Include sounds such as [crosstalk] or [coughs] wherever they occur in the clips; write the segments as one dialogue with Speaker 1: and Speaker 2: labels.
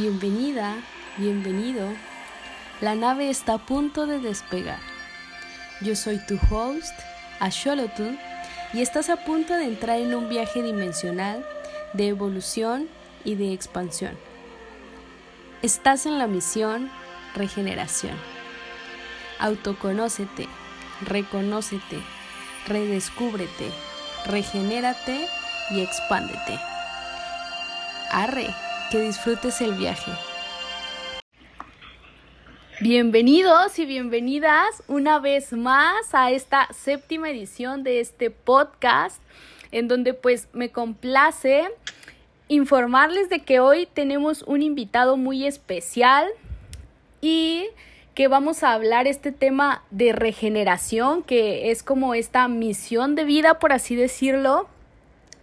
Speaker 1: Bienvenida, bienvenido. La nave está a punto de despegar. Yo soy tu host, Asholotl, y estás a punto de entrar en un viaje dimensional de evolución y de expansión. Estás en la misión regeneración. Autoconócete, reconócete, redescúbrete, regenérate y expándete. Arre que disfrutes el viaje. Bienvenidos y bienvenidas una vez más a esta séptima edición de este podcast en donde pues me complace informarles de que hoy tenemos un invitado muy especial y que vamos a hablar este tema de regeneración, que es como esta misión de vida, por así decirlo,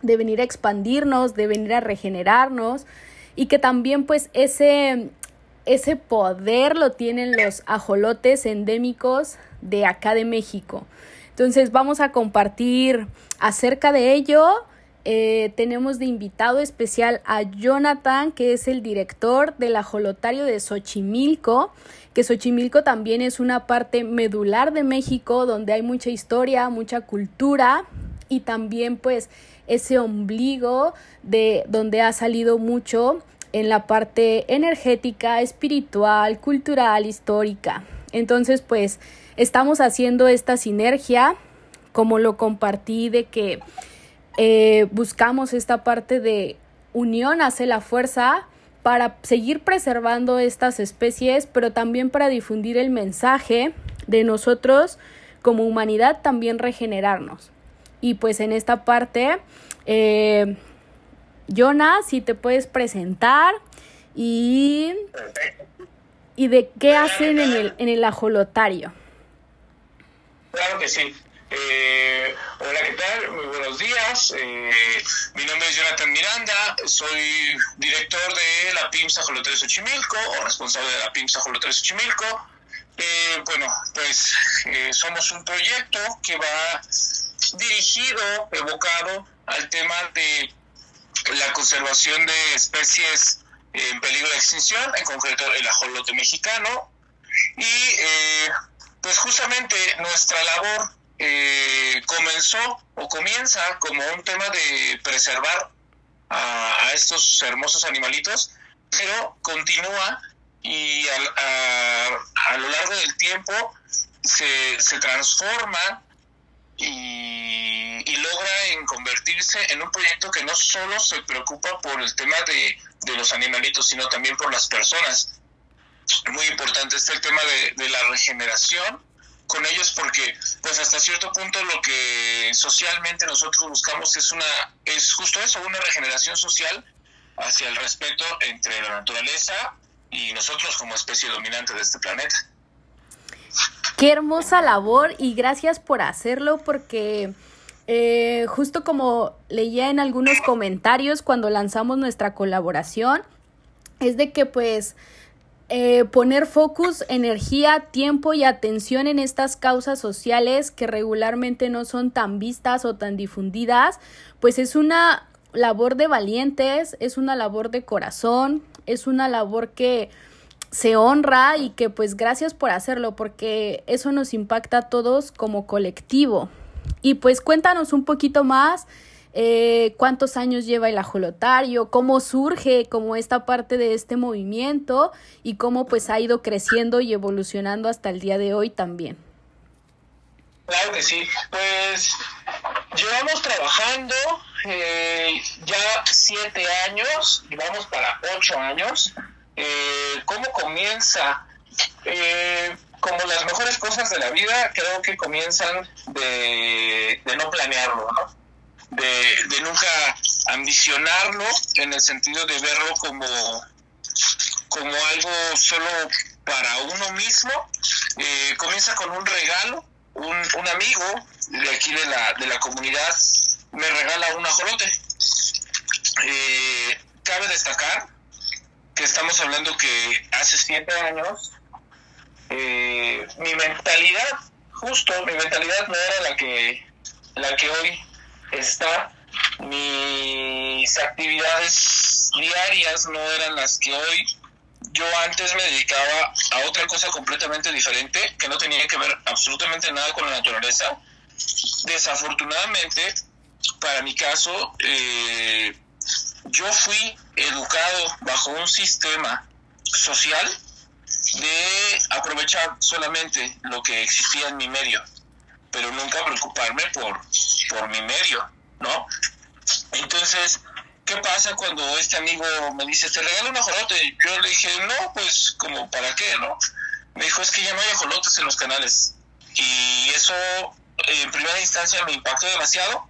Speaker 1: de venir a expandirnos, de venir a regenerarnos, y que también pues ese, ese poder lo tienen los ajolotes endémicos de acá de México. Entonces vamos a compartir acerca de ello. Eh, tenemos de invitado especial a Jonathan, que es el director del ajolotario de Xochimilco, que Xochimilco también es una parte medular de México, donde hay mucha historia, mucha cultura y también pues ese ombligo de donde ha salido mucho en la parte energética, espiritual, cultural, histórica. Entonces, pues estamos haciendo esta sinergia, como lo compartí, de que eh, buscamos esta parte de unión hace la fuerza para seguir preservando estas especies, pero también para difundir el mensaje de nosotros como humanidad también regenerarnos. Y pues en esta parte, eh, Jonas, si te puedes presentar y, y de qué hacen en el, en el ajolotario.
Speaker 2: Claro que sí. Eh, hola, ¿qué tal? Muy buenos días. Eh, mi nombre es Jonathan Miranda, soy director de la PIMS Ajolotario Xochimilco o responsable de la PIMS Ajolotario Xochimilco. Eh, bueno, pues somos un proyecto que va dirigido, evocado al tema de la conservación de especies en peligro de extinción, en concreto el ajolote mexicano. Y pues justamente nuestra labor eh, comenzó o comienza como un tema de preservar a, estos hermosos animalitos, pero continúa y a, lo largo del tiempo se, se transforma y, y, logra en convertirse en un proyecto que no solo se preocupa por el tema de, de los animalitos, sino también por las personas. Muy importante está el tema de, de la regeneración con ellos porque pues hasta cierto punto lo que socialmente nosotros buscamos es una es justo eso una regeneración social hacia el respeto entre la naturaleza y nosotros como especie dominante de este planeta.
Speaker 1: Qué hermosa labor y gracias por hacerlo porque eh, justo como leía en algunos comentarios cuando lanzamos nuestra colaboración es de que pues eh, poner focus, energía, tiempo y atención en estas causas sociales que regularmente no son tan vistas o tan difundidas, pues es una labor de valientes, es una labor de corazón, es una labor que se honra y que pues gracias por hacerlo porque eso nos impacta a todos como colectivo. Y pues cuéntanos un poquito más eh, cuántos años lleva el ajolotario, cómo surge como esta parte de este movimiento y cómo pues ha ido creciendo y evolucionando hasta el día de hoy también.
Speaker 2: Claro que sí, pues llevamos trabajando eh, ya siete años, vamos para ocho años. Eh, ¿Cómo comienza? como las mejores cosas de la vida, creo que comienzan de, no planearlo, de, nunca ambicionarlo en el sentido de verlo como, como algo solo para uno mismo. Eh, comienza con un regalo, un, un, amigo de aquí de la, de la comunidad me regala un ajolote. Eh, cabe destacar que estamos hablando que hace siete años eh, mi mentalidad, justo mi mentalidad no era la que, la que hoy está. Mis actividades diarias no eran las que hoy yo antes me dedicaba a otra cosa completamente diferente, que no tenía que ver absolutamente nada con la naturaleza. Desafortunadamente, para mi caso, eh, yo fui educado bajo un sistema social de aprovechar solamente lo que existía en mi medio, pero nunca preocuparme por, por mi medio, ¿no? Entonces, ¿qué pasa cuando este amigo me dice, te regalo un ajolote? Yo le dije, no, pues, como, ¿para qué, no? Me dijo, es que ya no hay ajolotes en los canales. Y eso, en primera instancia, me impactó demasiado,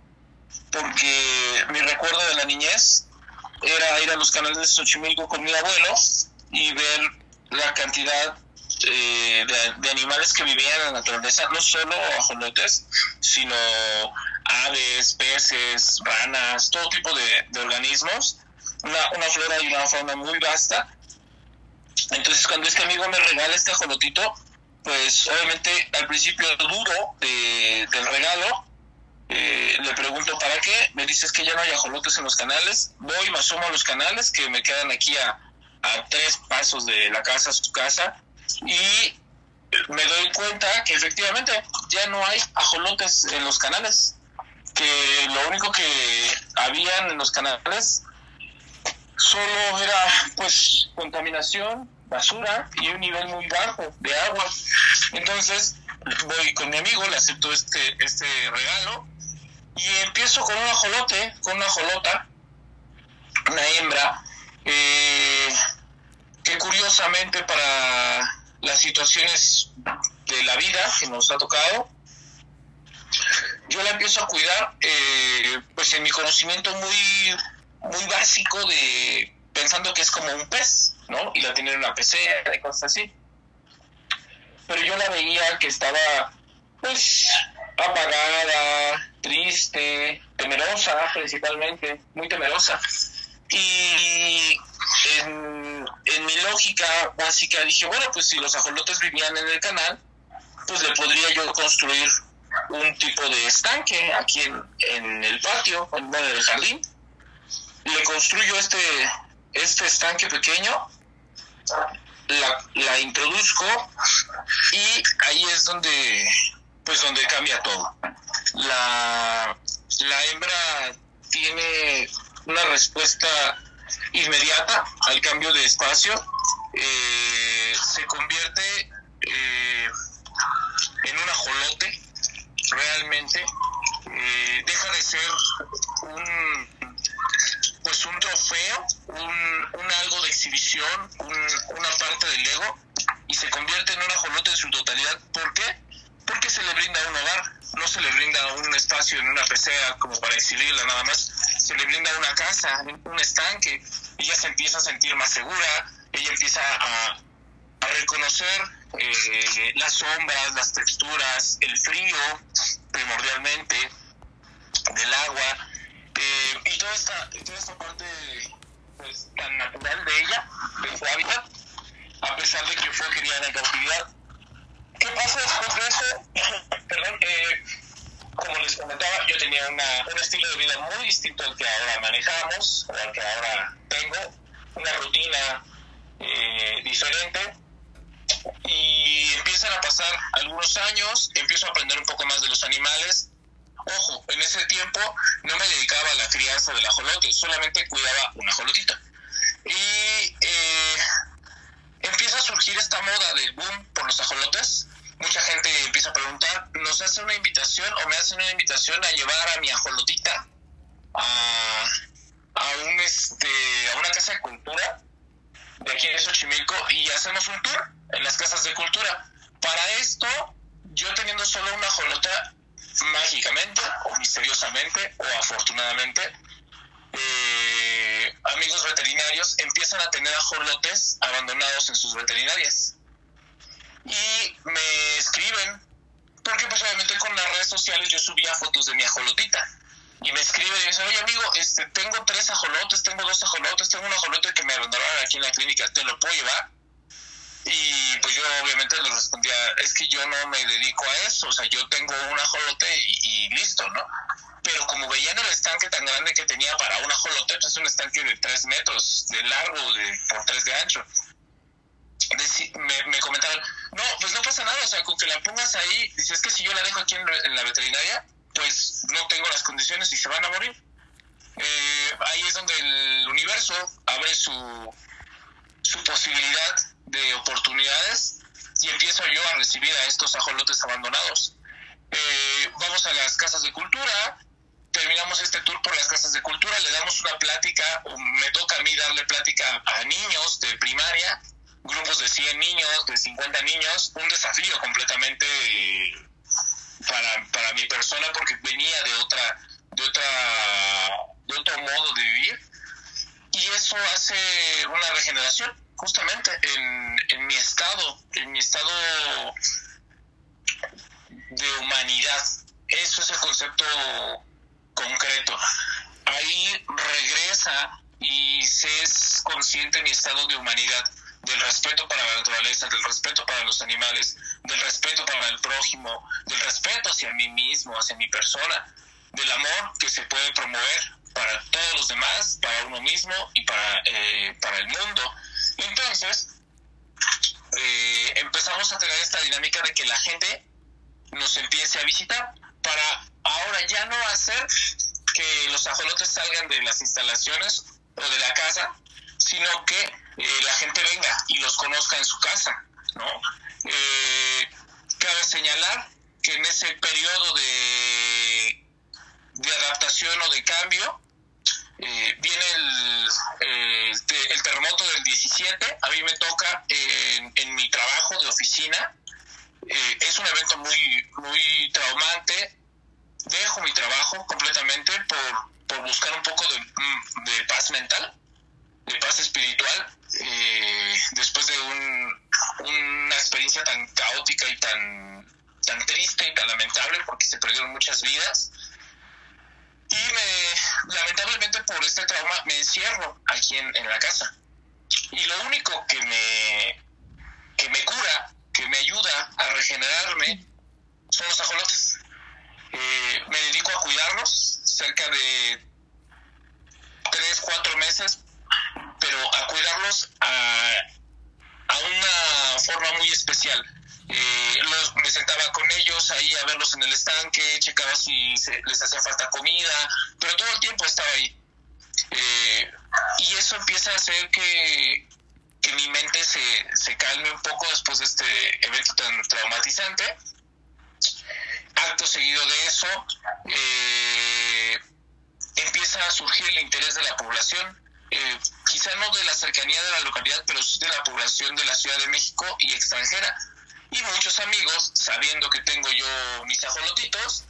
Speaker 2: porque mi recuerdo de la niñez era ir a los canales de Xochimilco con mi abuelo y ver la cantidad eh, de, animales que vivían en la naturaleza, no solo ajolotes, sino aves, peces, ranas, todo tipo de, organismos, una, una, flora y una fauna muy vasta. Entonces cuando este amigo me regala este ajolotito, pues obviamente al principio dudo del regalo, eh, le pregunto para qué, me dices que ya no hay ajolotes en los canales, voy, me asomo a los canales que me quedan aquí a, a tres pasos de la casa su casa y me doy cuenta que efectivamente ya no hay ajolotes en los canales, que lo único que habían en los canales solo era pues contaminación, basura y un nivel muy bajo de agua. Entonces voy con mi amigo, le acepto este, este regalo y empiezo con un ajolote, con una ajolota, una hembra, eh, que curiosamente para las situaciones de la vida que nos ha tocado, yo la empiezo a cuidar, eh, pues en mi conocimiento muy, muy básico de pensando que es como un pez, ¿no? Y la tiene en una pecera y cosas así. Pero yo la veía que estaba, pues, apagada, triste, temerosa principalmente, muy temerosa. Y en, mi lógica básica dije, bueno, pues si los ajolotes vivían en el canal, pues le podría yo construir un tipo de estanque aquí en, en el patio, en el jardín. Le construyo este, este estanque pequeño, la introduzco y ahí es donde pues donde cambia todo. La, la hembra tiene una respuesta inmediata al cambio de espacio, eh, se convierte eh, en un ajolote realmente, eh, deja de ser un pues un trofeo, un, algo de exhibición, un, una parte del ego y se convierte en un ajolote en su totalidad. ¿Por qué? Porque se le brinda un hogar, no se le brinda un espacio en una pecera como para exhibirla nada más, se le brinda una casa, un estanque, ella se empieza a sentir más segura, ella empieza a, reconocer eh, las sombras, las texturas, el frío, primordialmente, del agua, eh, y toda esta, toda esta parte pues, tan natural de ella, de su hábitat, a pesar de que fue criada en cautividad, ¿Qué pasa después de eso? [clears throat] Perdón, eh, como les comentaba, yo tenía una, un estilo de vida muy distinto al que ahora manejamos, o al que ahora tengo, una rutina eh, diferente. Y empiezan a pasar algunos años, empiezo a aprender un poco más de los animales. Ojo, en ese tiempo no me dedicaba a la crianza del ajolote, solamente cuidaba una ajolotita. Y eh, surgir esta moda del boom por los ajolotes. Mucha gente empieza a preguntar, ¿nos hace una invitación o me hacen una invitación a llevar a mi ajolotita a, a, un, este, a una casa de cultura de aquí de Xochimilco y hacemos un tour en las casas de cultura? Para esto, yo teniendo solo una ajolota, mágicamente o misteriosamente o afortunadamente, eh, amigos veterinarios empiezan a tener ajolotes abandonados en sus veterinarias. Y me escriben, porque pues obviamente con las redes sociales yo subía fotos de mi ajolotita. Y me escriben y dicen, oye amigo, este, tengo tres ajolotes, tengo dos ajolotes, tengo un ajolote que me abandonaron aquí en la clínica, ¿te lo puedo llevar? Y pues yo obviamente les respondía, es que yo no me dedico a eso, o sea, yo tengo un ajolote y, listo, ¿no? pero como veían el estanque tan grande que tenía para un ajolote, pues es un estanque de 3 metros de largo de, por 3 de ancho. me, comentaron, no, pues no pasa nada, o sea, con que la pongas ahí, dices que si yo la dejo aquí en, la veterinaria, pues no tengo las condiciones y se van a morir. Eh, ahí es donde el universo abre su, su posibilidad de oportunidades y empiezo yo a recibir a estos ajolotes abandonados. Eh, vamos a las casas de cultura, terminamos este tour por las casas de cultura, le damos una plática, me toca a mí darle plática a niños de primaria, grupos de 100 niños, de 50 niños, un desafío completamente para, para mi persona porque venía de otra, de otra, de otro modo de vivir y eso hace una regeneración justamente en, mi estado, en mi estado de humanidad. Eso es el concepto concreto. Ahí regresa y se es consciente mi estado de humanidad, del respeto para la naturaleza, del respeto para los animales, del respeto para el prójimo, del respeto hacia mí mismo, hacia mi persona, del amor que se puede promover para todos los demás, para uno mismo y para, eh, para el mundo. Entonces, eh, empezamos a tener esta dinámica de que la gente nos empiece a visitar para ahora ya no hacer que los ajolotes salgan de las instalaciones o de la casa, sino que eh, la gente venga y los conozca en su casa, ¿no? Eh, cabe señalar que en ese periodo de, de adaptación o de cambio, eh, viene el, el, terremoto del 17, a mí me toca en, mi trabajo de oficina, eh, es un evento muy, muy traumante. Dejo mi trabajo completamente por, por buscar un poco de, mm, paz mental, de paz espiritual, eh, después de un, una experiencia tan caótica y tan, tan triste y tan lamentable porque se perdieron muchas vidas. Y me, lamentablemente por este trauma me encierro aquí en, la casa. Y lo único que me, que me cura que me ayuda a regenerarme son los ajolotes. Eh, me dedico a cuidarlos cerca de tres, cuatro meses, pero a cuidarlos a, a una forma muy especial. Eh, los, me sentaba con ellos ahí a verlos en el estanque, checaba si les hacía falta comida, pero todo el tiempo estaba ahí. Eh, y eso empieza a hacer que, que mi mente se, se calme un poco después de este evento tan traumatizante. Acto seguido de eso, eh, empieza a surgir el interés de la población, eh, quizá no de la cercanía de la localidad, pero sí de la población de la Ciudad de México y extranjera. Y muchos amigos, sabiendo que tengo yo mis ajolotitos,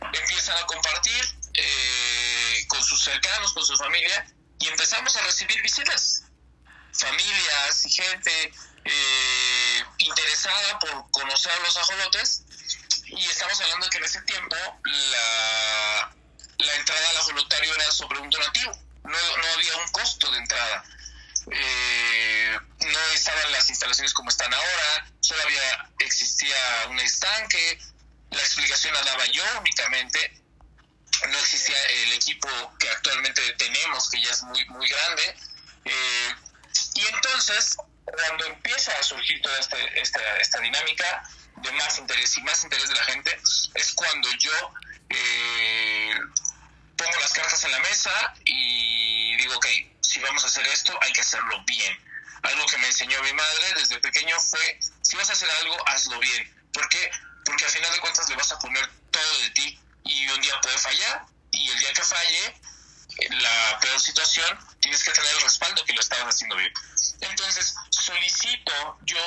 Speaker 2: empiezan a compartir eh, con sus cercanos, con su familia, y empezamos a recibir visitas familias y gente eh, interesada por conocer a los ajolotes. Y estamos hablando de que en ese tiempo la, la entrada al ajolotario era sobre un donativo, no, no había un costo de entrada. Eh, no estaban las instalaciones como están ahora, había, existía un estanque, la explicación la daba yo únicamente, no existía el equipo que actualmente tenemos, que ya es muy, muy grande. Eh, y entonces, cuando empieza a surgir toda este, esta, esta dinámica de más interés y más interés de la gente, es cuando yo eh, pongo las cartas en la mesa y digo, ok, si vamos a hacer esto, hay que hacerlo bien. Algo que me enseñó mi madre desde pequeño fue, si vas a hacer algo, hazlo bien. ¿Por qué? Porque al final de cuentas le vas a poner todo de ti y un día puede fallar y el día que falle, la peor situación, tienes que tener el respaldo que lo estabas haciendo bien. Entonces, solicito yo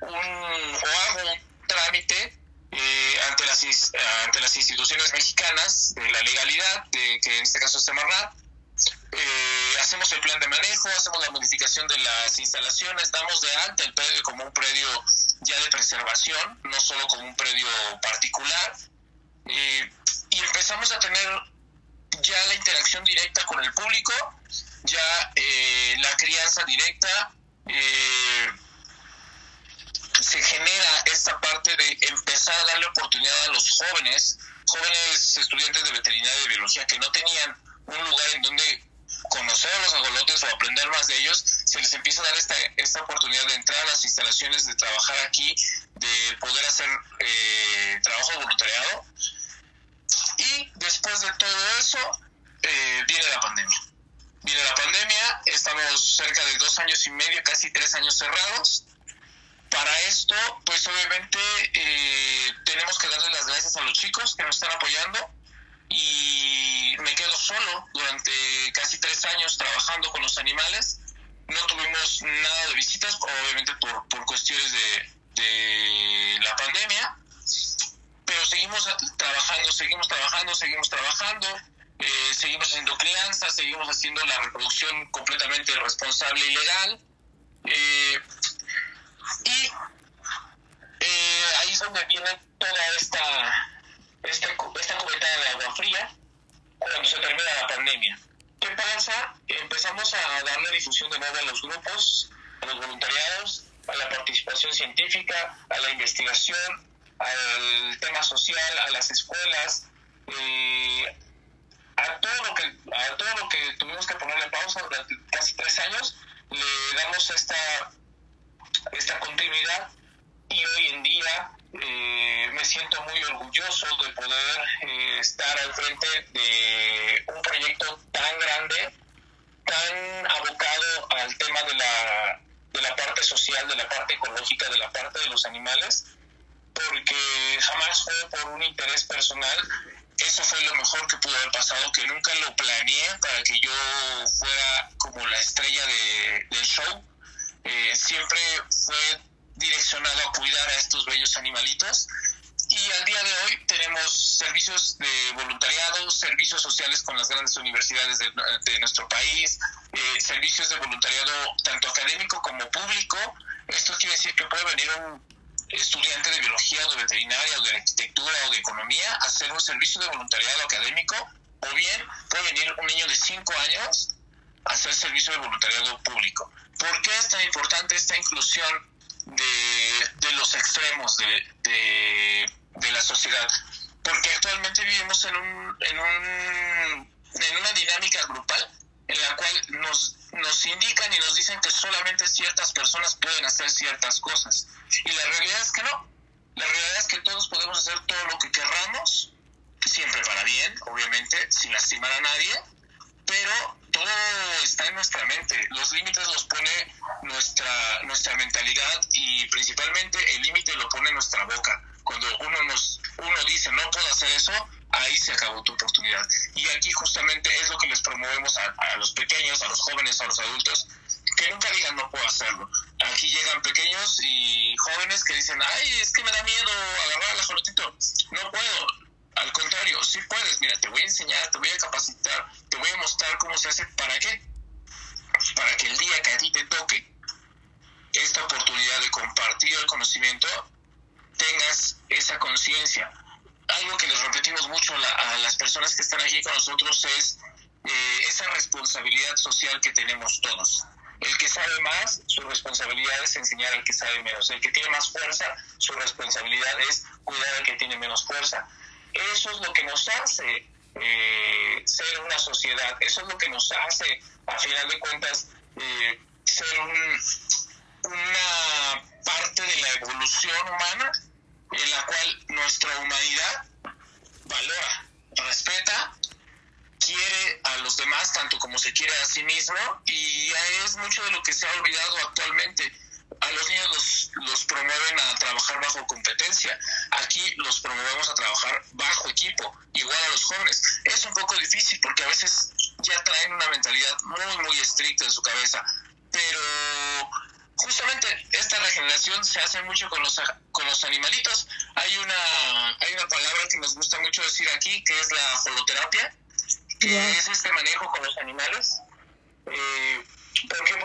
Speaker 2: un, o hago un trámite eh, ante, las, ante las instituciones mexicanas de la legalidad, de, que en este caso es Semarnat, eh, hacemos el plan de manejo, hacemos la modificación de las instalaciones, damos de alta el predio como un predio ya de preservación, no solo como un predio particular, eh, y empezamos a tener ya la interacción directa con el público, ya eh, la crianza directa, eh, se genera esta parte de empezar a darle oportunidad a los jóvenes, jóvenes estudiantes de veterinaria y de biología que no tenían un lugar en donde conocer a los ajolotes o aprender más de ellos, se les empieza a dar esta, esta oportunidad de entrar a las instalaciones, de trabajar aquí, de poder hacer eh, trabajo voluntariado. Y después de todo eso, eh, viene la pandemia. Viene la pandemia, estamos cerca de dos años y medio, casi tres años cerrados. Para esto, pues obviamente eh, tenemos que darle las gracias a los chicos que nos están apoyando y me quedo solo durante casi tres años trabajando con los animales. No tuvimos nada de visitas, obviamente por, por cuestiones de, de la pandemia, pero seguimos trabajando, seguimos trabajando, seguimos trabajando, eh, seguimos haciendo crianza, seguimos haciendo la reproducción completamente responsable y legal. Eh, y eh, ahí es donde viene toda esta esta, esta cubeta de agua fría cuando se termina la pandemia. ¿Qué pasa? Empezamos a darle difusión de nuevo a los grupos, a los voluntariados, a la participación científica, a la investigación, al tema social, a las escuelas, eh, a todo lo que a todo lo que tuvimos que ponerle pausa durante casi tres años, le damos esta esta continuidad y hoy en día eh, me siento muy orgulloso de poder eh, estar al frente de un proyecto tan grande, tan abocado al tema de la, de la parte social, de la parte ecológica, de la parte de los animales, porque jamás fue por un interés personal. Eso fue lo mejor que pudo haber pasado, que nunca lo planeé para que yo fuera como la estrella de, del show. Eh, siempre fue direccionado a cuidar a estos bellos animalitos. Y al día de hoy tenemos servicios de voluntariado, servicios sociales con las grandes universidades de, nuestro país, eh, servicios de voluntariado tanto académico como público. Esto quiere decir que puede venir un estudiante de biología o de veterinaria o de arquitectura o de economía a hacer un servicio de voluntariado académico o bien puede venir un niño de 5 años a hacer servicio de voluntariado público. ¿Por qué es tan importante esta inclusión de, los extremos de, de, la sociedad. Porque actualmente vivimos en, un, en, un, en una dinámica grupal en la cual nos, nos indican y nos dicen que solamente ciertas personas pueden hacer ciertas cosas. Y la realidad es que no. La realidad es que todos podemos hacer todo lo que querramos, siempre para bien, obviamente, sin lastimar a nadie, pero todo está en nuestra mente. Los límites los pone nuestra, nuestra mentalidad y principalmente el límite lo pone nuestra boca. Cuando uno, nos, uno dice no puedo hacer eso, ahí se acabó tu oportunidad. Y aquí justamente es lo que les promovemos a, los pequeños, a los jóvenes, a los adultos, que nunca digan no puedo hacerlo. Aquí llegan pequeños y jóvenes que dicen, ay, es que me da miedo agarrar al ajolotito. No puedo al contrario, sí puedes, mira, te voy a enseñar, te voy a capacitar, te voy a mostrar cómo se hace. ¿Para qué? Para que el día que a ti te toque esta oportunidad de compartir el conocimiento, tengas esa conciencia. Algo que les repetimos mucho a las personas que están aquí con nosotros es eh, esa responsabilidad social que tenemos todos. El que sabe más, su responsabilidad es enseñar al que sabe menos. El que tiene más fuerza, su responsabilidad es cuidar al que tiene menos fuerza. Eso es lo que nos hace eh, ser una sociedad, eso es lo que nos hace, a final de cuentas, eh, ser una parte de la evolución humana en la cual nuestra humanidad valora, respeta, quiere a los demás tanto como se quiere a sí mismo y es mucho de lo que se ha olvidado actualmente a los niños los, los, promueven a trabajar bajo competencia. Aquí los promovemos a trabajar bajo equipo, igual a los jóvenes. Es un poco difícil porque a veces ya traen una mentalidad muy, muy estricta en su cabeza. Pero justamente esta regeneración se hace mucho con los, con los animalitos. Hay una, hay una palabra que nos gusta mucho decir aquí, que es la holoterapia, que es este manejo con los animales. Eh. Porque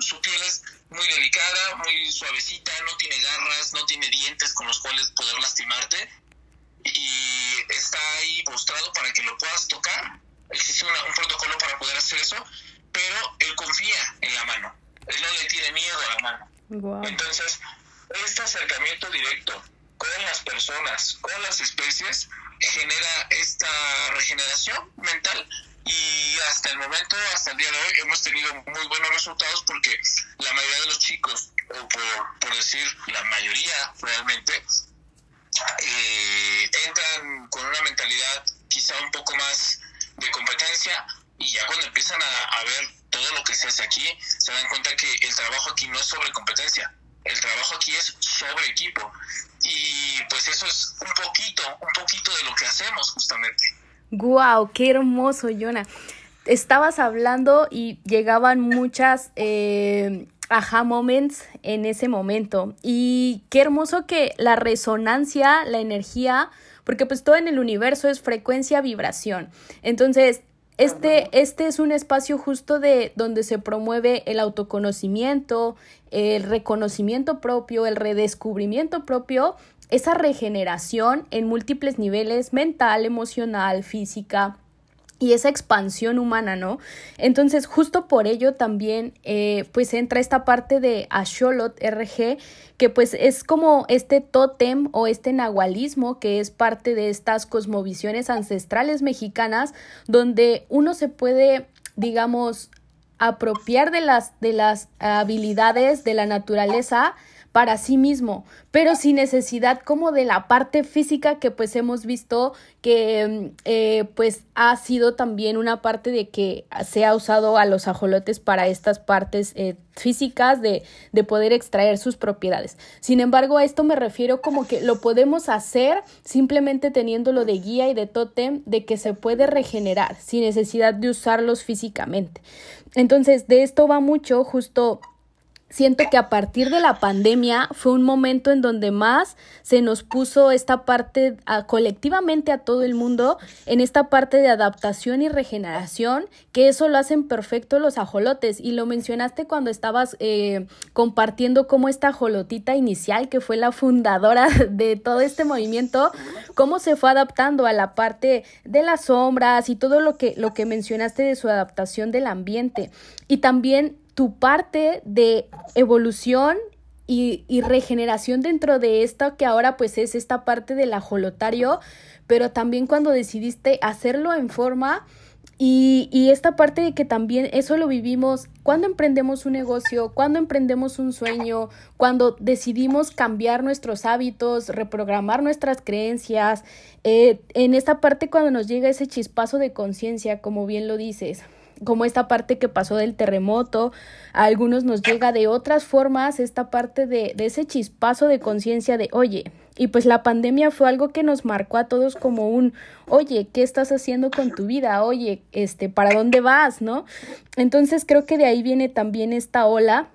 Speaker 2: su piel es muy delicada, muy suavecita, no tiene garras, no tiene dientes con los cuales poder lastimarte y está ahí postrado para que lo puedas tocar. Existe un protocolo para poder hacer eso, pero él confía en la mano, él no le tiene miedo a la mano. Entonces, este acercamiento directo con las personas, con las especies, genera esta regeneración mental y hasta el momento, hasta el día de hoy, hemos tenido muy buenos resultados porque la mayoría de los chicos, o por, por decir la mayoría realmente, eh, entran con una mentalidad quizá un poco más de competencia y ya cuando empiezan a, a, ver todo lo que se hace aquí, se dan cuenta que el trabajo aquí no es sobre competencia, el trabajo aquí es sobre equipo y pues eso es un poquito, un poquito de lo que hacemos justamente.
Speaker 1: ¡Guau! ¡Qué hermoso, Jonah! Estabas hablando y llegaban muchas eh, aha moments en ese momento. Y qué hermoso que la resonancia, la energía, porque pues todo en el universo es frecuencia, vibración. Entonces, este, este es un espacio justo de donde se promueve el autoconocimiento, el reconocimiento propio, el redescubrimiento propio esa regeneración en múltiples niveles, mental, emocional, física, y esa expansión humana, ¿no? Entonces, justo por ello también, eh, pues entra esta parte de Asholot RG, que pues es como este tótem o este nahualismo que es parte de estas cosmovisiones ancestrales mexicanas, donde uno se puede, digamos, apropiar de las, de las habilidades de la naturaleza, para sí mismo, pero sin necesidad como de la parte física que pues hemos visto que eh, pues ha sido también una parte de que se ha usado a los ajolotes para estas partes eh, físicas de, de poder extraer sus propiedades. Sin embargo, a esto me refiero como que lo podemos hacer simplemente teniéndolo de guía y de tótem de que se puede regenerar sin necesidad de usarlos físicamente. Entonces, de esto va mucho justo siento que a partir de la pandemia fue un momento en donde más se nos puso esta parte colectivamente a todo el mundo en esta parte de adaptación y regeneración, que eso lo hacen perfecto los ajolotes. Y lo mencionaste cuando estabas eh, compartiendo cómo esta ajolotita inicial, que fue la fundadora [laughs] de todo este movimiento, cómo se fue adaptando a la parte de las sombras y todo lo que, lo que mencionaste de su adaptación del ambiente. Y también tu parte de evolución y, y, regeneración dentro de esto que ahora pues es esta parte del ajolotario, pero también cuando decidiste hacerlo en forma y, y, esta parte de que también eso lo vivimos cuando emprendemos un negocio, cuando emprendemos un sueño, cuando decidimos cambiar nuestros hábitos, reprogramar nuestras creencias, eh, en esta parte cuando nos llega ese chispazo de conciencia, como bien lo dices, como esta parte que pasó del terremoto, a algunos nos llega de otras formas esta parte de, de ese chispazo de conciencia de, oye, y pues la pandemia fue algo que nos marcó a todos como un, oye, ¿qué estás haciendo con tu vida? Oye, este, ¿para dónde vas? ¿No? Entonces creo que de ahí viene también esta ola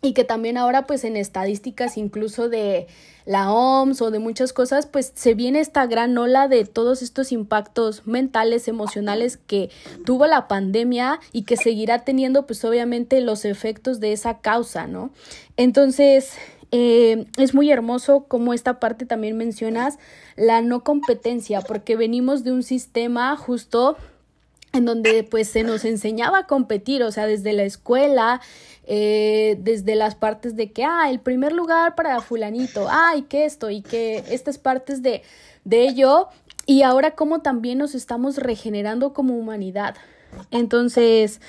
Speaker 1: y que también ahora pues en estadísticas incluso de la OMS o de muchas cosas pues se viene esta gran ola de todos estos impactos mentales, emocionales que tuvo la pandemia y que seguirá teniendo pues obviamente los efectos de esa causa, ¿no? Entonces eh, es muy hermoso como esta parte también mencionas la no competencia porque venimos de un sistema justo en donde pues se nos enseñaba a competir, o sea, desde la escuela, eh, desde las partes de que, ah, el primer lugar para fulanito, ah, y que esto, y que estas partes de, de ello, y ahora como también nos estamos regenerando como humanidad. Entonces,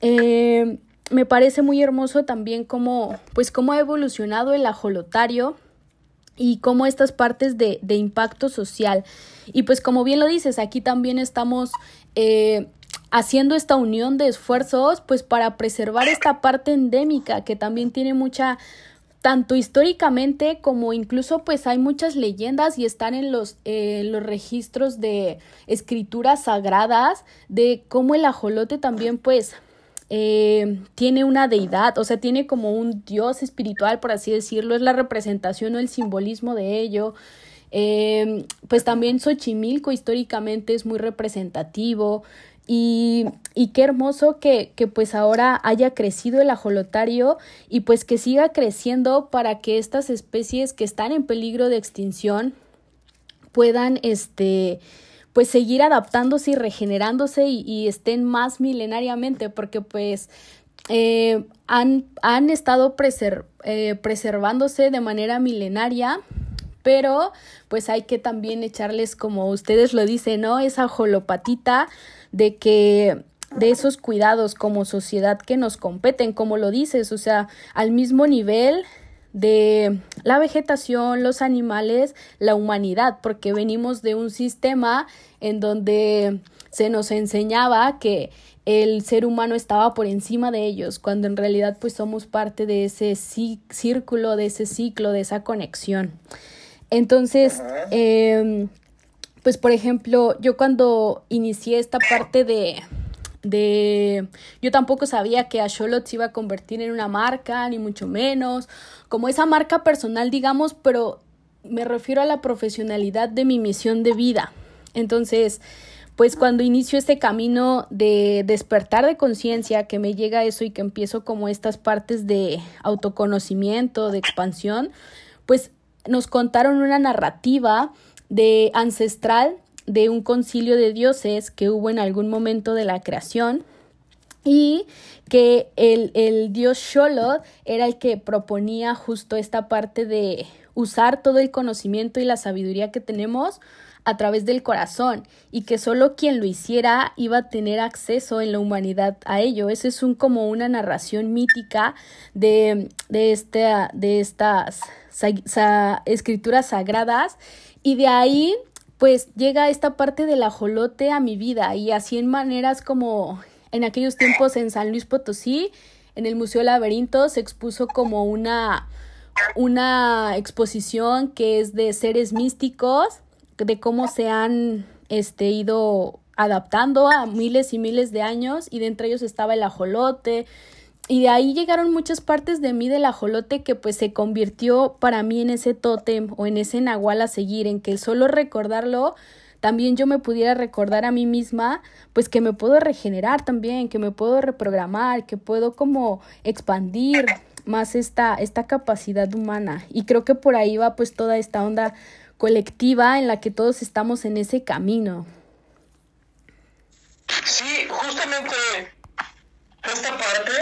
Speaker 1: eh, me parece muy hermoso también cómo, pues cómo ha evolucionado el ajolotario y cómo estas partes de, de impacto social. Y pues como bien lo dices, aquí también estamos eh, haciendo esta unión de esfuerzos pues para preservar esta parte endémica que también tiene mucha tanto históricamente como incluso pues hay muchas leyendas y están en los, eh, los registros de escrituras sagradas de cómo el ajolote también pues eh, tiene una deidad, o sea, tiene como un dios espiritual, por así decirlo, es la representación o el simbolismo de ello. Eh, pues también Xochimilco históricamente es muy representativo y, y qué hermoso que, que, pues ahora haya crecido el ajolotario y pues que siga creciendo para que estas especies que están en peligro de extinción puedan este pues seguir adaptándose y regenerándose y, estén más milenariamente porque pues eh, han, han, estado preser, eh, preservándose de manera milenaria pero pues hay que también echarles como ustedes lo dicen, ¿no? Esa jolopatita de que de esos cuidados como sociedad que nos competen, como lo dices, o sea, al mismo nivel de la vegetación, los animales, la humanidad, porque venimos de un sistema en donde se nos enseñaba que el ser humano estaba por encima de ellos, cuando en realidad pues somos parte de ese círculo, de ese ciclo, de esa conexión. Entonces, eh, pues por ejemplo, yo cuando inicié esta parte de, de yo tampoco sabía que Asholot se iba a convertir en una marca, ni mucho menos, como esa marca personal, digamos, pero me refiero a la profesionalidad de mi misión de vida. Entonces, pues cuando inicio este camino de despertar de conciencia, que me llega eso y que empiezo como estas partes de autoconocimiento, de expansión, pues nos contaron una narrativa de ancestral de un concilio de dioses que hubo en algún momento de la creación y que el, el dios Sholot era el que proponía justo esta parte de usar todo el conocimiento y la sabiduría que tenemos a través del corazón y que solo quien lo hiciera iba a tener acceso en la humanidad a ello. Esa es un, como una narración mítica de, de, este, de estas escrituras sagradas y de ahí pues llega esta parte del ajolote a mi vida y así en maneras como en aquellos tiempos en San Luis Potosí, en el Museo Laberinto se expuso como una una exposición que es de seres místicos, de cómo se han este ido adaptando a miles y miles de años y de entre ellos estaba el ajolote, y de ahí llegaron muchas partes de mí del ajolote que pues se convirtió para mí en ese tótem o en ese nahual a seguir, en que solo recordarlo también yo me pudiera recordar a mí misma, pues que me puedo regenerar también, que me puedo reprogramar, que puedo como expandir más esta, esta capacidad humana. Y creo que por ahí va pues toda esta onda colectiva en la que todos estamos en ese camino.
Speaker 2: Sí, justamente esta parte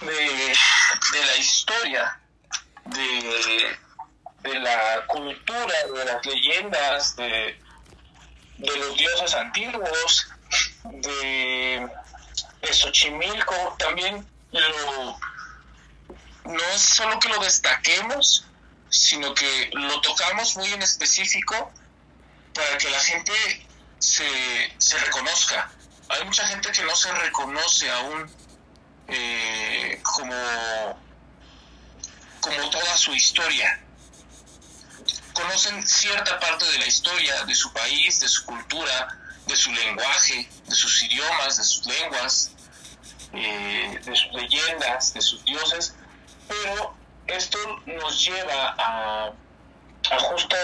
Speaker 2: de, la historia, de, la cultura, de las leyendas, de, los dioses antiguos, de, Xochimilco, también no es solo que lo destaquemos, sino que lo tocamos muy en específico para que la gente se, se reconozca. Hay mucha gente que no se reconoce aún eh, como, como toda su historia. Conocen cierta parte de la historia de su país, de su cultura, de su lenguaje, de sus idiomas, de sus lenguas, eh, de sus leyendas, de sus dioses, pero esto nos lleva a, a justo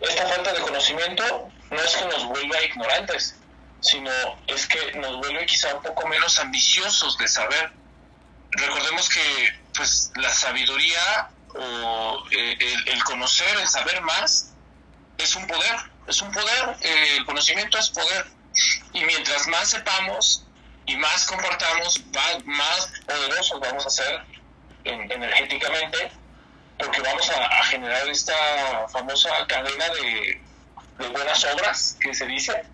Speaker 2: esta falta de conocimiento, no es que nos vuelva ignorantes, sino es que nos vuelve quizá un poco menos ambiciosos de saber. Recordemos que pues la sabiduría o eh, el, conocer, el saber más, es un poder, es un poder, eh, el conocimiento es poder. Y mientras más sepamos y más compartamos, más, poderosos vamos a ser energéticamente, porque vamos a, generar esta famosa cadena de, de buenas obras que se dice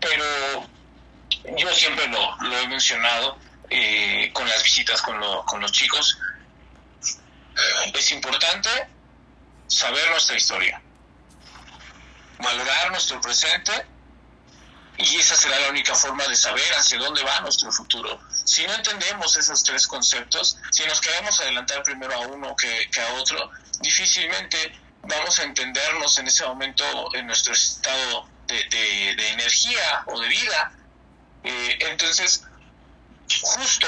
Speaker 2: pero yo siempre lo, lo he mencionado eh, con las visitas con, con los chicos. Es importante saber nuestra historia, valorar nuestro presente y esa será la única forma de saber hacia dónde va nuestro futuro. Si no entendemos esos tres conceptos, si nos queremos adelantar primero a uno que, que a otro, difícilmente vamos a entendernos en ese momento en nuestro estado de, energía o de vida. Eh, entonces, justo,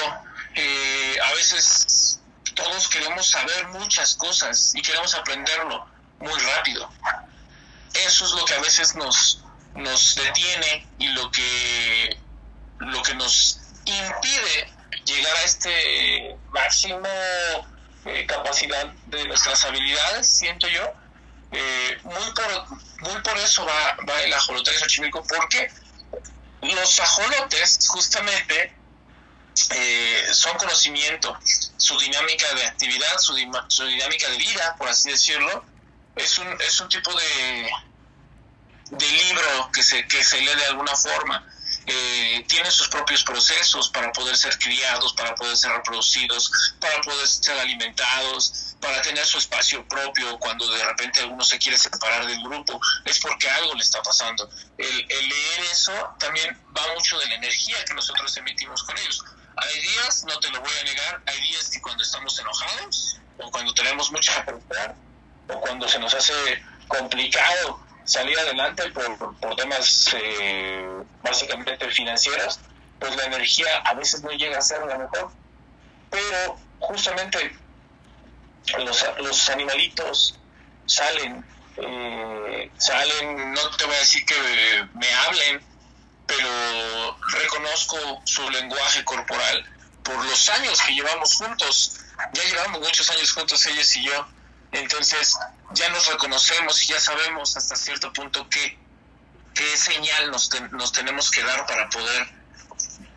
Speaker 2: eh, a veces todos queremos saber muchas cosas y queremos aprenderlo muy rápido. Eso es lo que a veces nos, nos detiene y lo que, lo que nos impide llegar a este máximo eh, capacidad de nuestras habilidades, siento yo, eh, muy, por, muy por eso va, va el ajolote de Xochimilco, porque los ajolotes justamente eh, son conocimiento, su dinámica de actividad, su, dinámica de vida, por así decirlo, es un, es un tipo de, de libro que se, que se lee de alguna forma. Eh, tienen sus propios procesos para poder ser criados, para poder ser reproducidos, para poder ser alimentados, para tener su espacio propio cuando de repente alguno se quiere separar del grupo, es porque algo le está pasando. El, leer eso también va mucho de la energía que nosotros emitimos con ellos. Hay días, no te lo voy a negar, hay días que cuando estamos enojados o cuando tenemos mucha presión o cuando se nos hace complicado salir adelante por, por temas eh, básicamente financieros, pues la energía a veces no llega a ser la mejor. Pero justamente los, los animalitos salen, eh, salen, no te voy a decir que me hablen, pero reconozco su lenguaje corporal por los años que llevamos juntos. Ya llevamos muchos años juntos ellos y yo. Entonces ya nos reconocemos y ya sabemos hasta cierto punto qué, qué señal nos, nos tenemos que dar para poder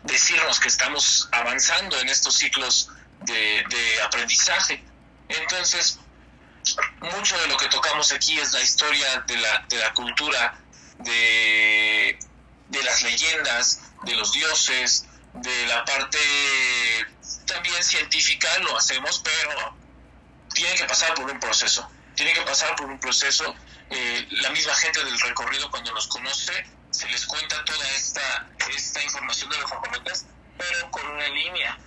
Speaker 2: decirnos que estamos avanzando en estos ciclos de, de aprendizaje. Entonces, mucho de lo que tocamos aquí es la historia de la, de la cultura, de, de las leyendas, de los dioses, de la parte también científica, lo hacemos, pero tiene que pasar por un proceso, tiene que pasar por un proceso. Eh, la misma gente del recorrido cuando nos conoce, se les cuenta toda esta, esta información de los ajolotes, pero con una línea.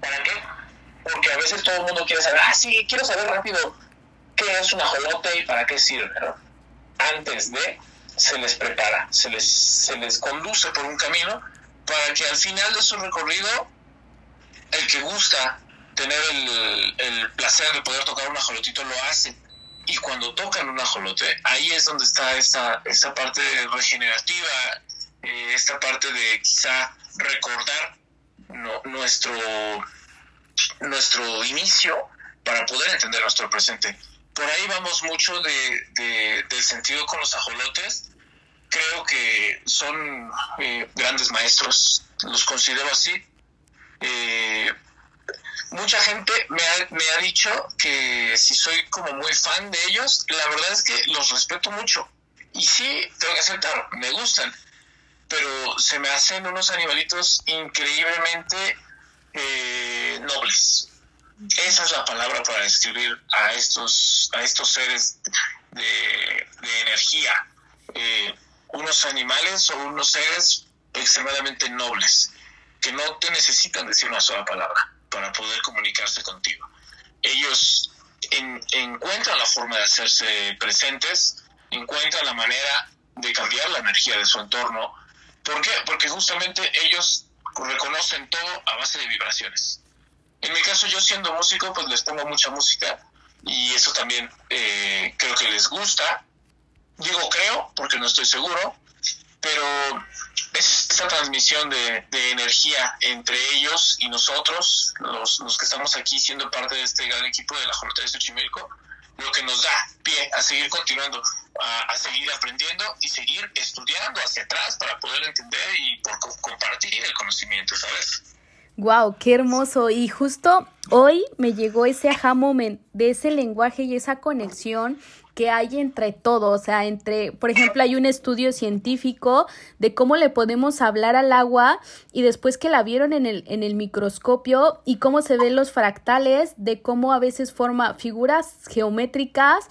Speaker 2: ¿Para qué? Porque a veces todo el mundo quiere saber, ah, sí, quiero saber rápido qué es un ajolote y para qué sirve. Antes de, se les prepara, se les, se les conduce por un camino para que al final de su recorrido, el que gusta tener el, placer de poder tocar un ajolotito lo hace. Y cuando tocan un ajolote, ahí es donde está esta, esta parte regenerativa, eh, esta parte de quizá recordar nuestro, nuestro inicio para poder entender nuestro presente. Por ahí vamos mucho de, del sentido con los ajolotes. Creo que son eh, grandes maestros, los considero así. Eh, mucha gente me ha, me ha dicho que si soy como muy fan de ellos, la verdad es que los respeto mucho. Y sí, tengo que aceptar, me gustan, pero se me hacen unos animalitos increíblemente eh, nobles. Esa es la palabra para describir a estos, a estos seres de, energía. Eh, unos animales o unos seres extremadamente nobles, que no te necesitan decir una sola palabra para poder comunicarse contigo. Ellos encuentran la forma de hacerse presentes, encuentran la manera de cambiar la energía de su entorno. ¿Por qué? Porque justamente ellos reconocen todo a base de vibraciones. En mi caso, yo siendo músico, pues les pongo mucha música y eso también eh, creo que les gusta. Digo creo, porque no estoy seguro, pero es esta transmisión de, energía entre ellos y nosotros, los, los, que estamos aquí siendo parte de este gran equipo de la Jornada de Xochimilco, lo que nos da pie a seguir continuando, a, seguir aprendiendo y seguir estudiando hacia atrás para poder entender y por compartir el conocimiento, ¿sabes?
Speaker 1: Wow, qué hermoso. Y justo hoy me llegó ese aha moment de ese lenguaje y esa conexión que hay entre todo, o sea, entre, por ejemplo, hay un estudio científico de cómo le podemos hablar al agua y después que la vieron en el, en el microscopio y cómo se ven los fractales, de cómo a veces forma figuras geométricas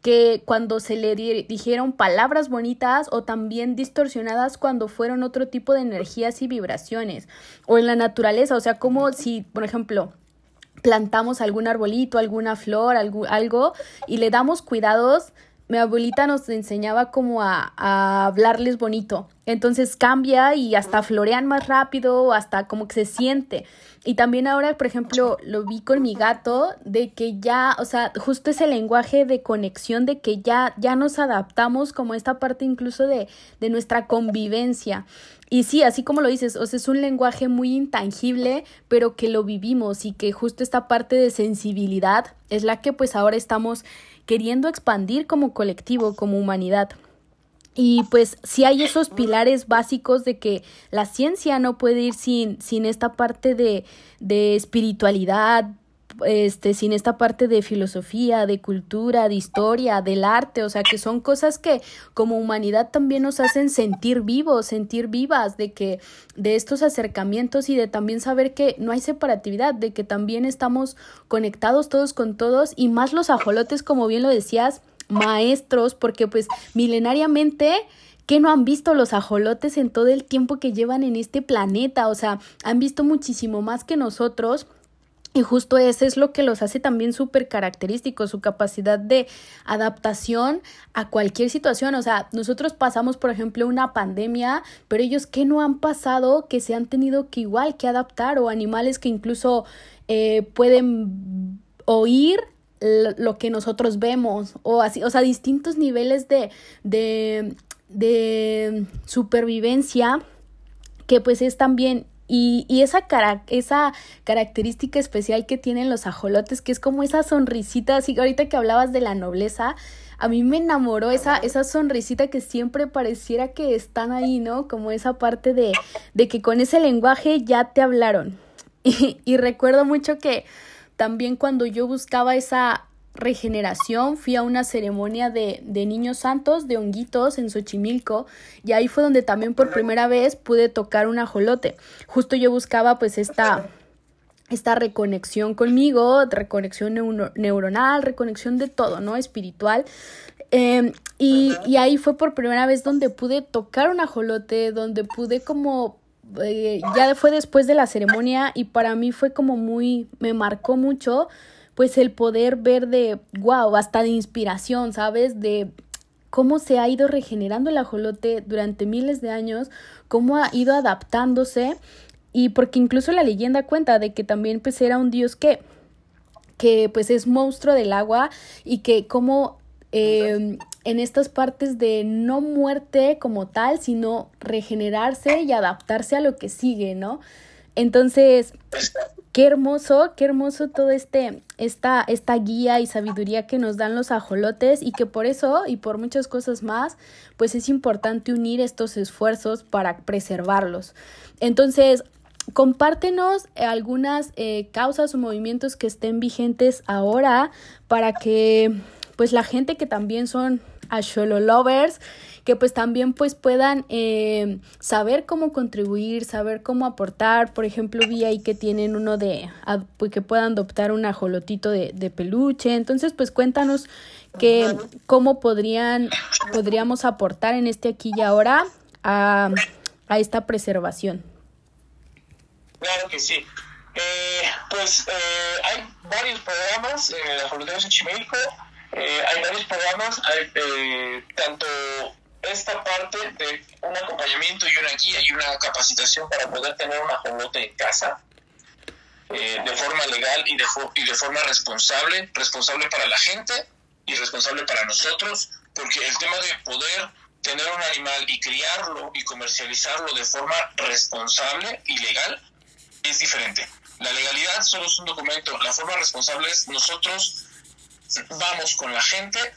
Speaker 1: que cuando se le dijeron palabras bonitas o también distorsionadas cuando fueron otro tipo de energías y vibraciones o en la naturaleza, o sea, como si, por ejemplo, plantamos algún arbolito, alguna flor, algo, algo y le damos cuidados, mi abuelita nos enseñaba como a, a, hablarles bonito. Entonces cambia y hasta florean más rápido, hasta como que se siente. Y también ahora, por ejemplo, lo vi con mi gato, de que ya, o sea, justo ese lenguaje de conexión, de que ya, ya nos adaptamos como esta parte incluso de, de nuestra convivencia. Y sí, así como lo dices, o sea, es un lenguaje muy intangible, pero que lo vivimos y que justo esta parte de sensibilidad es la que pues ahora estamos queriendo expandir como colectivo, como humanidad. Y pues si hay esos pilares básicos de que la ciencia no puede ir sin, sin esta parte de, de espiritualidad, este, sin esta parte de filosofía, de cultura, de historia, del arte, o sea, que son cosas que como humanidad también nos hacen sentir vivos, sentir vivas, de que de estos acercamientos y de también saber que no hay separatividad, de que también estamos conectados todos con todos y más los ajolotes, como bien lo decías, maestros, porque pues milenariamente que no han visto los ajolotes en todo el tiempo que llevan en este planeta, o sea, han visto muchísimo más que nosotros y justo eso es lo que los hace también súper característicos, su capacidad de adaptación a cualquier situación. O sea, nosotros pasamos, por ejemplo, una pandemia, pero ellos que no han pasado, que se han tenido que igual que adaptar, o animales que incluso eh, pueden oír lo que nosotros vemos, o así, o sea, distintos niveles de, de, de supervivencia que pues es también y, y esa, cara, esa característica especial que tienen los ajolotes, que es como esa sonrisita, así ahorita que hablabas de la nobleza, a mí me enamoró esa, esa sonrisita que siempre pareciera que están ahí, ¿no? Como esa parte de, de que con ese lenguaje ya te hablaron. [laughs] Y, y recuerdo mucho que también cuando yo buscaba esa regeneración, fui a una ceremonia de, de niños santos, de honguitos en Xochimilco, y ahí fue donde también por primera vez pude tocar un ajolote. Justo yo buscaba pues esta, esta reconexión conmigo, reconexión neuronal, reconexión de todo, ¿no? Espiritual. Em, y, y, ahí fue por primera vez donde pude tocar un ajolote, donde pude como... Eh, ya fue después de la ceremonia y para mí fue como muy, me marcó mucho pues el poder ver de, wow, hasta de inspiración, ¿sabes? De cómo se ha ido regenerando el ajolote durante miles de años, cómo ha ido adaptándose y porque incluso la leyenda cuenta de que también pues era un dios que que pues es monstruo del agua y que como en estas partes de no muerte como tal, sino regenerarse y adaptarse a lo que sigue, ¿no? Entonces, qué hermoso, qué hermoso todo este, esta, esta guía y sabiduría que nos dan los ajolotes y que por eso y por muchas cosas más, pues es importante unir estos esfuerzos para preservarlos. Entonces, compártenos algunas eh, causas o movimientos que estén vigentes ahora para que pues la gente que también son Asholo Lovers que pues también pues puedan eh, saber cómo contribuir, saber cómo aportar. Por ejemplo, vi ahí que tienen uno de, pues que puedan adoptar un ajolotito de, de peluche. Entonces, pues cuéntanos que, cómo podrían, podríamos aportar en este aquí y ahora a, a esta preservación.
Speaker 2: Claro que sí. Eh, pues eh, hay varios programas en el Ajolote de Xochimilco, eh, hay varios programas, hay, eh, tanto esta parte de un acompañamiento y una guía y una capacitación para poder tener un ajolote en casa eh, de forma legal y de, y de forma responsable, responsable para la gente y responsable para nosotros, porque el tema de poder tener un animal y criarlo y comercializarlo de forma responsable y legal es diferente. La legalidad solo es un documento, la forma responsable es nosotros vamos con la gente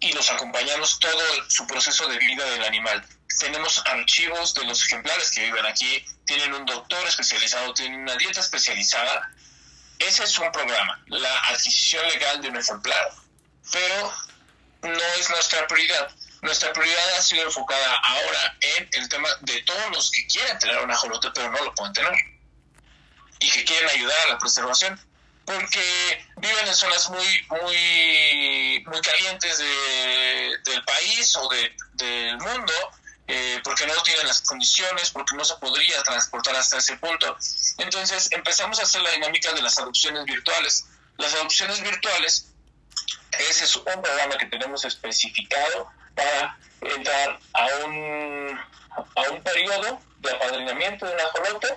Speaker 2: y los acompañamos todo su proceso de vida del animal. Tenemos archivos de los ejemplares que viven aquí, tienen un doctor especializado, tienen una dieta especializada. Ese es un programa, la adquisición legal de un ejemplar, pero no es nuestra prioridad. Nuestra prioridad ha sido enfocada ahora en el tema de todos los que quieren tener un ajolote, pero no lo pueden tener, y que quieren ayudar a la preservación porque viven en zonas muy muy muy calientes de, del país o de, del mundo eh, porque no tienen las condiciones porque no se podría transportar hasta ese punto. Entonces empezamos a hacer la dinámica de las adopciones virtuales. Las adopciones virtuales ese es un programa que tenemos especificado para entrar a un a un periodo de apadrinamiento de un ajolote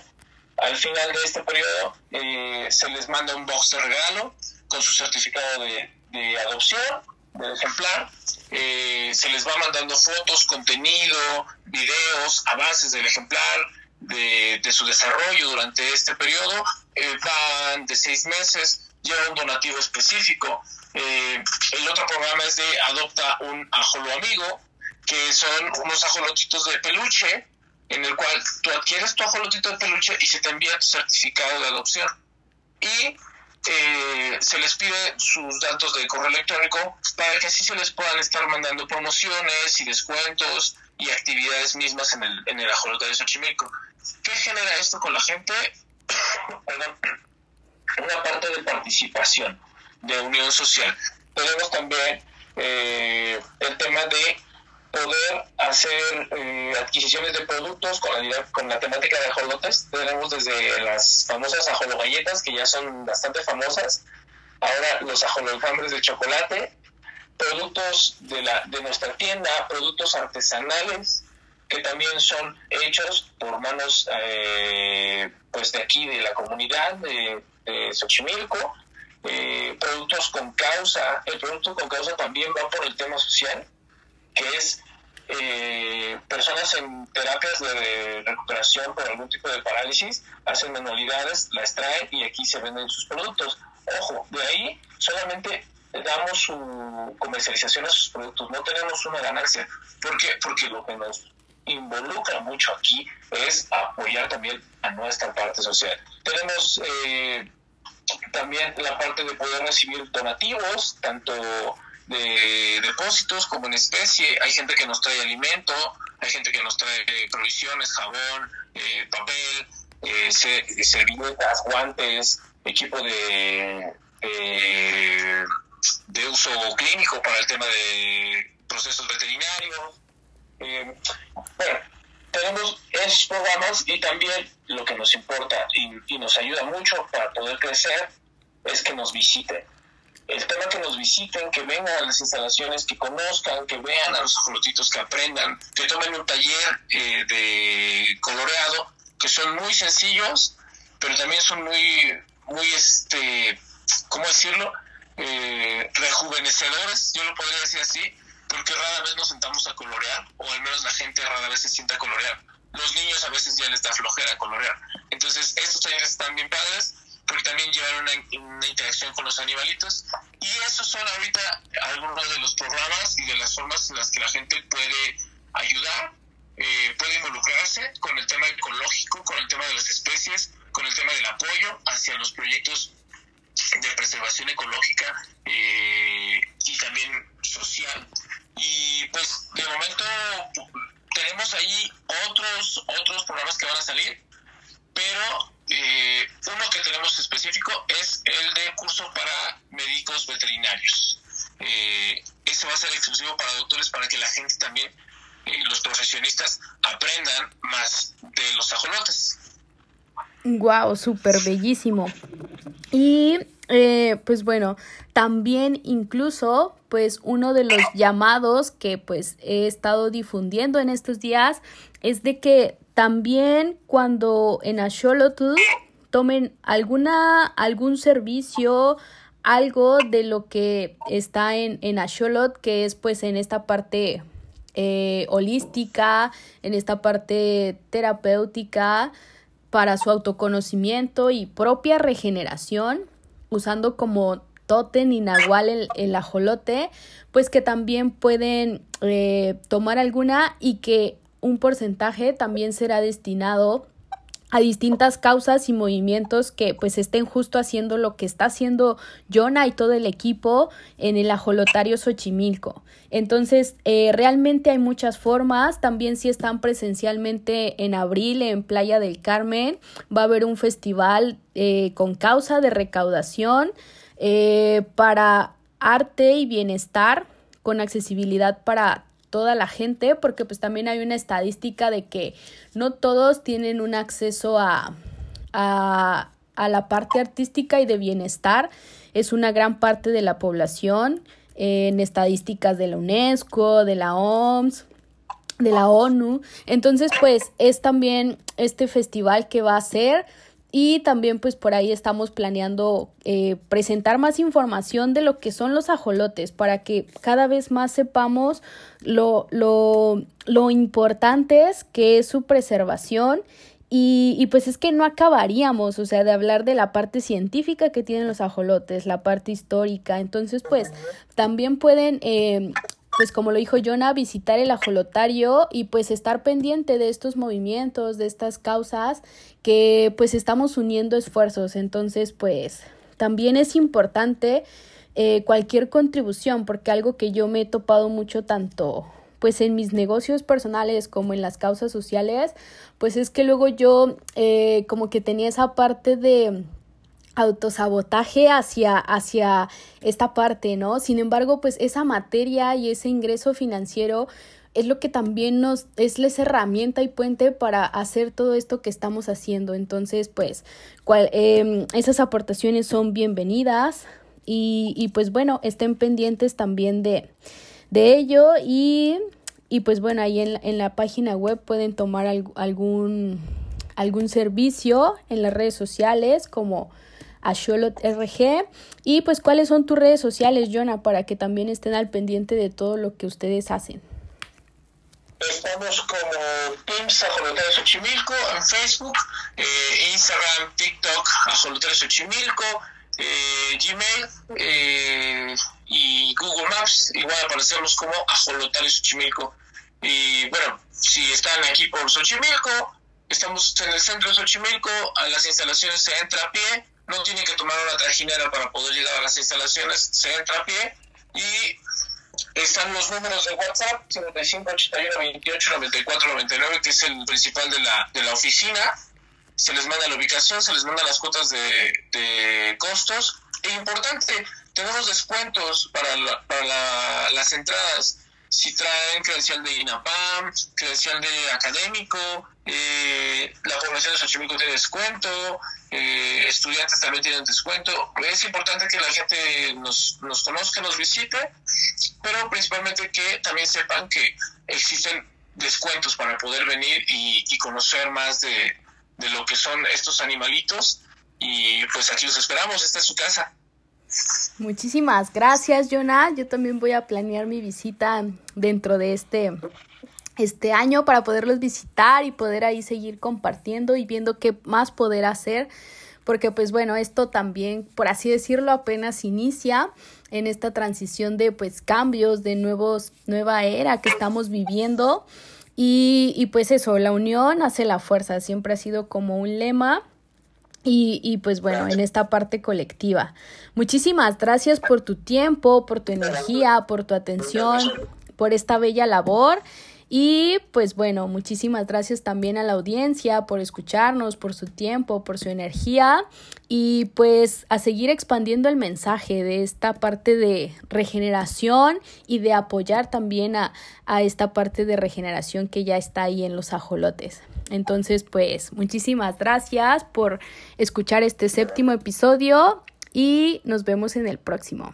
Speaker 2: al final de este periodo eh, se les manda un box de regalo con su certificado de, adopción del ejemplar. Eh, se les va mandando fotos, contenido, videos, avances del ejemplar, de, su desarrollo durante este periodo. Eh, van de seis meses, lleva un donativo específico. el otro programa es de Adopta un Ajolo Amigo, que son unos ajolotitos de peluche en el cual tú adquieres tu ajolotito de peluche y se te envía tu certificado de adopción. Y eh, se les pide sus datos de correo electrónico para que así se les puedan estar mandando promociones y descuentos y actividades mismas en el, en el ajolote de Xochimilco. ¿Qué genera esto con la gente? [coughs] Una parte de participación, de unión social. Tenemos también eh, el tema de poder hacer eh, adquisiciones de productos con la, con la temática de ajolotes. Tenemos desde las famosas ajologalletas, que ya son bastante famosas, ahora los ajolofambres de chocolate, productos de, la, de nuestra tienda, productos artesanales, que también son hechos por manos eh, pues de aquí, de la comunidad de, de Xochimilco, eh, productos con causa. El producto con causa también va por el tema social, que es eh, personas en terapias de recuperación por algún tipo de parálisis hacen manualidades, las traen y aquí se venden sus productos. Ojo, de ahí solamente damos su comercialización a sus productos, no tenemos una ganancia. ¿Por qué? Porque lo que nos involucra mucho aquí es apoyar también a nuestra parte social. Tenemos eh, también la parte de poder recibir donativos, tanto de depósitos como en especie. Hay gente que nos trae alimento, hay gente que nos trae eh, provisiones, jabón, eh, papel, eh, servilletas, guantes, equipo de, de uso clínico para el tema de procesos veterinarios. bueno, tenemos esos programas y también lo que nos importa y nos ayuda mucho para poder crecer es que nos visiten el tema que nos visiten, que vengan a las instalaciones, que conozcan, que vean a los ajolotitos, que aprendan, que tomen un taller eh, de coloreado, que son muy sencillos, pero también son muy, muy, este, ¿cómo decirlo? Eh, rejuvenecedores, yo lo podría decir así, porque rara vez nos sentamos a colorear, o al menos la gente rara vez se sienta a colorear. Los niños a veces ya les da flojera colorear. Entonces, estos talleres están bien padres porque también llevar una, interacción con los animalitos. Y esos son ahorita algunos de los programas y de las formas en las que la gente puede ayudar, eh, puede involucrarse con el tema ecológico, con el tema de las especies, con el tema del apoyo hacia los proyectos de preservación ecológica eh, y también social. Y pues de momento tenemos ahí otros otros programas que van a salir, pero eh, uno que tenemos específico es el de curso para médicos veterinarios. Eh, ese va a ser exclusivo para doctores para que la gente también, eh, los profesionistas, aprendan más de los ajolotes.
Speaker 1: Wow, súper bellísimo. Y eh, pues bueno, también incluso pues uno de los llamados que pues he estado difundiendo en estos días es de que también cuando en Axolotl tomen alguna, algún servicio, algo de lo que está en, en Axolot, que es pues en esta parte eh, holística, en esta parte terapéutica para su autoconocimiento y propia regeneración, usando como totem y nahual el, el, ajolote, pues que también pueden eh, tomar alguna y que un porcentaje también será destinado a distintas causas y movimientos que pues estén justo haciendo lo que está haciendo Jonah y todo el equipo en el ajolotario Xochimilco. Entonces, eh, realmente hay muchas formas. También si están presencialmente en abril en Playa del Carmen, va a haber un festival eh, con causa de recaudación eh, para arte y bienestar con accesibilidad para toda la gente, porque pues también hay una estadística de que no todos tienen un acceso a, a, a la parte artística y de bienestar. Es una gran parte de la población en estadísticas de la UNESCO, de la OMS, de la ONU. Entonces, pues es también este festival que va a ser y también pues por ahí estamos planeando eh, presentar más información de lo que son los ajolotes para que cada vez más sepamos lo, lo, lo importantes que es su preservación y, y, pues es que no acabaríamos, o sea, de hablar de la parte científica que tienen los ajolotes, la parte histórica. Entonces, pues también pueden eh, pues como lo dijo Jonah, visitar el ajolotario y pues estar pendiente de estos movimientos, de estas causas que pues estamos uniendo esfuerzos. Entonces, pues también es importante eh, cualquier contribución, porque algo que yo me he topado mucho tanto pues en mis negocios personales como en las causas sociales, pues es que luego yo eh, como que tenía esa parte de autosabotaje hacia, hacia esta parte, ¿no? Sin embargo, pues esa materia y ese ingreso financiero es lo que también nos es esa herramienta y puente para hacer todo esto que estamos haciendo. Entonces, pues, cual, em, esas aportaciones son bienvenidas y, y, pues bueno, estén pendientes también de, de ello y, y pues bueno, ahí en, en la página web pueden tomar algún, algún servicio en las redes sociales como a RG. Y pues, ¿cuáles son tus redes sociales, Jonah, para que también estén al pendiente de todo lo que ustedes hacen?
Speaker 2: Estamos como Teams Ajoloteros Xochimilco en Facebook, eh, Instagram, TikTok, Ajoloteros Xochimilco, eh, Gmail eh, y Google Maps. Igual aparecemos como Ajoloteros Xochimilco. Y bueno, si están aquí por Xochimilco, estamos en el centro de Xochimilco, a las instalaciones se entra a pie no tiene que tomar una trajinera para poder llegar a las instalaciones, se entra a pie y están los números de WhatsApp 55 81 28 94 99 que es el principal de la, de la oficina. Se les manda la ubicación, se les manda las cuotas de, de costos. E importante, tenemos descuentos para, para las entradas si traen credencial de INAPAM, credencial de académico, eh, la población de Xochimilco tiene descuento, eh, estudiantes también tienen descuento. Es importante que la gente nos, nos conozca, nos visite, pero principalmente que también sepan que existen descuentos para poder venir y, conocer más de, de lo que son estos animalitos. Y pues aquí los esperamos, esta es su casa.
Speaker 1: Muchísimas gracias, Jonah. Yo también voy a planear mi visita dentro de este, este año para poderlos visitar y poder ahí seguir compartiendo y viendo qué más poder hacer. Porque pues bueno, esto también, por así decirlo, apenas inicia en esta transición de pues cambios, de nuevos, nueva era que estamos viviendo. Y, y pues eso, la unión hace la fuerza, siempre ha sido como un lema y, y, pues bueno, en esta parte colectiva. Muchísimas gracias por tu tiempo, por tu energía, por tu atención, por esta bella labor. Y pues bueno, muchísimas gracias también a la audiencia por escucharnos, por su tiempo, por su energía y pues a seguir expandiendo el mensaje de esta parte de regeneración y de apoyar también a, a esta parte de regeneración que ya está ahí en los ajolotes. Entonces, pues muchísimas gracias por escuchar este séptimo episodio y nos vemos en el próximo.